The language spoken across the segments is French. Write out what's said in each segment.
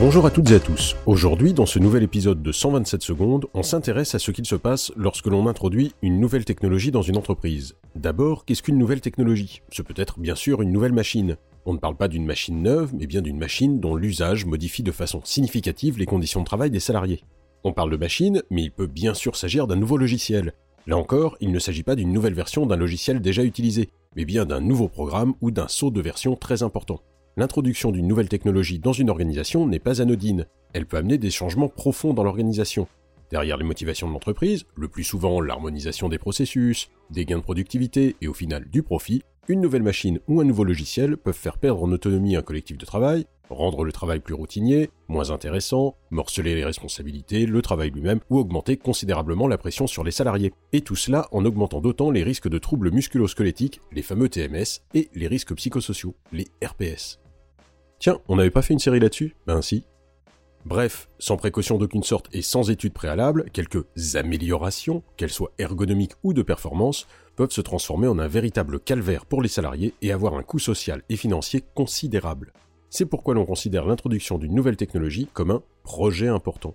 Bonjour à toutes et à tous. Aujourd'hui, dans ce nouvel épisode de 127 secondes, on s'intéresse à ce qu'il se passe lorsque l'on introduit une nouvelle technologie dans une entreprise. D'abord, qu'est-ce qu'une nouvelle technologie? Ce peut être bien sûr une nouvelle machine. On ne parle pas d'une machine neuve, mais bien d'une machine dont l'usage modifie de façon significative les conditions de travail des salariés. On parle de machine, mais il peut bien sûr s'agir d'un nouveau logiciel. Là encore, il ne s'agit pas d'une nouvelle version d'un logiciel déjà utilisé, mais bien d'un nouveau programme ou d'un saut de version très important l'introduction d'une nouvelle technologie dans une organisation n'est pas anodine. Elle peut amener des changements profonds dans l'organisation. Derrière les motivations de l'entreprise, le plus souvent l'harmonisation des processus, des gains de productivité et au final du profit, une nouvelle machine ou un nouveau logiciel peuvent faire perdre en autonomie un collectif de travail, rendre le travail plus routinier, moins intéressant, morceler les responsabilités, le travail lui-même, ou augmenter considérablement la pression sur les salariés. Et tout cela en augmentant d'autant les risques de troubles musculo-squelettiques, les fameux TMS, et les risques psychosociaux, les RPS. Tiens, on n'avait pas fait une série là-dessus? Ben si. Bref, sans précaution d'aucune sorte et sans étude préalable, quelques améliorations, qu'elles soient ergonomiques ou de performance, peuvent se transformer en un véritable calvaire pour les salariés et avoir un coût social et financier considérable. C'est pourquoi l'on considère l'introduction d'une nouvelle technologie comme un projet important.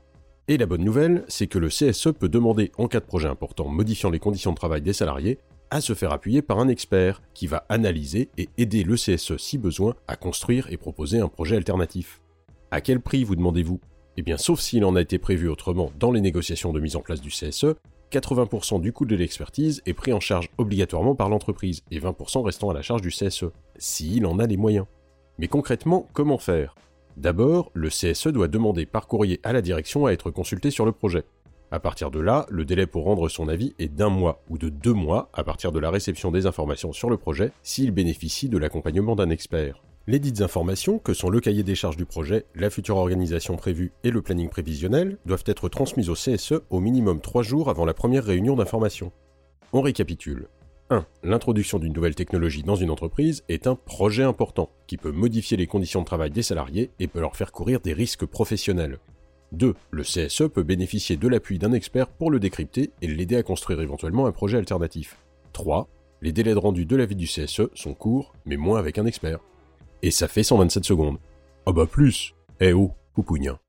Et la bonne nouvelle, c'est que le CSE peut demander, en cas de projet important modifiant les conditions de travail des salariés, à se faire appuyer par un expert qui va analyser et aider le CSE si besoin à construire et proposer un projet alternatif. À quel prix vous demandez-vous? Eh bien sauf s'il en a été prévu autrement dans les négociations de mise en place du CSE, 80% du coût de l'expertise est pris en charge obligatoirement par l'entreprise et 20% restant à la charge du CSE, s'il en a les moyens. Mais concrètement, comment faire? D'abord, le CSE doit demander par courrier à la direction à être consulté sur le projet. À partir de là, le délai pour rendre son avis est d'un mois ou de deux mois à partir de la réception des informations sur le projet s'il bénéficie de l'accompagnement d'un expert. Les dites informations, que sont le cahier des charges du projet, la future organisation prévue et le planning prévisionnel, doivent être transmises au CSE au minimum trois jours avant la première réunion d'information. On récapitule. 1. L'introduction d'une nouvelle technologie dans une entreprise est un projet important qui peut modifier les conditions de travail des salariés et peut leur faire courir des risques professionnels. 2. Le CSE peut bénéficier de l'appui d'un expert pour le décrypter et l'aider à construire éventuellement un projet alternatif. 3. Les délais de rendu de l'avis du CSE sont courts, mais moins avec un expert. Et ça fait 127 secondes. Ah bah plus Eh oh, poupougnien.